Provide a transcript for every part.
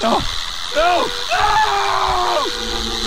No! No! No!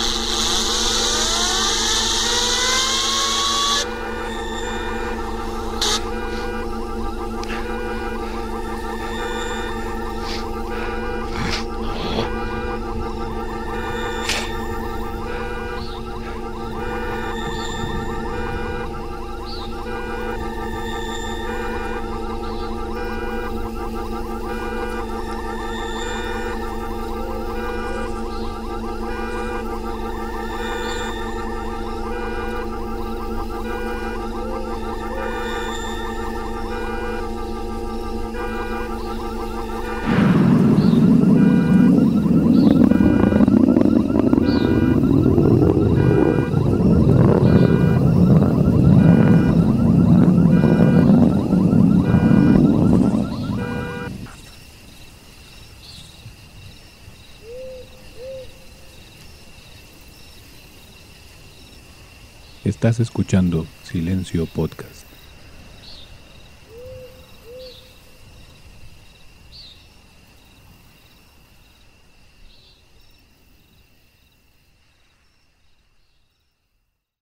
Estás escuchando Silencio Podcast.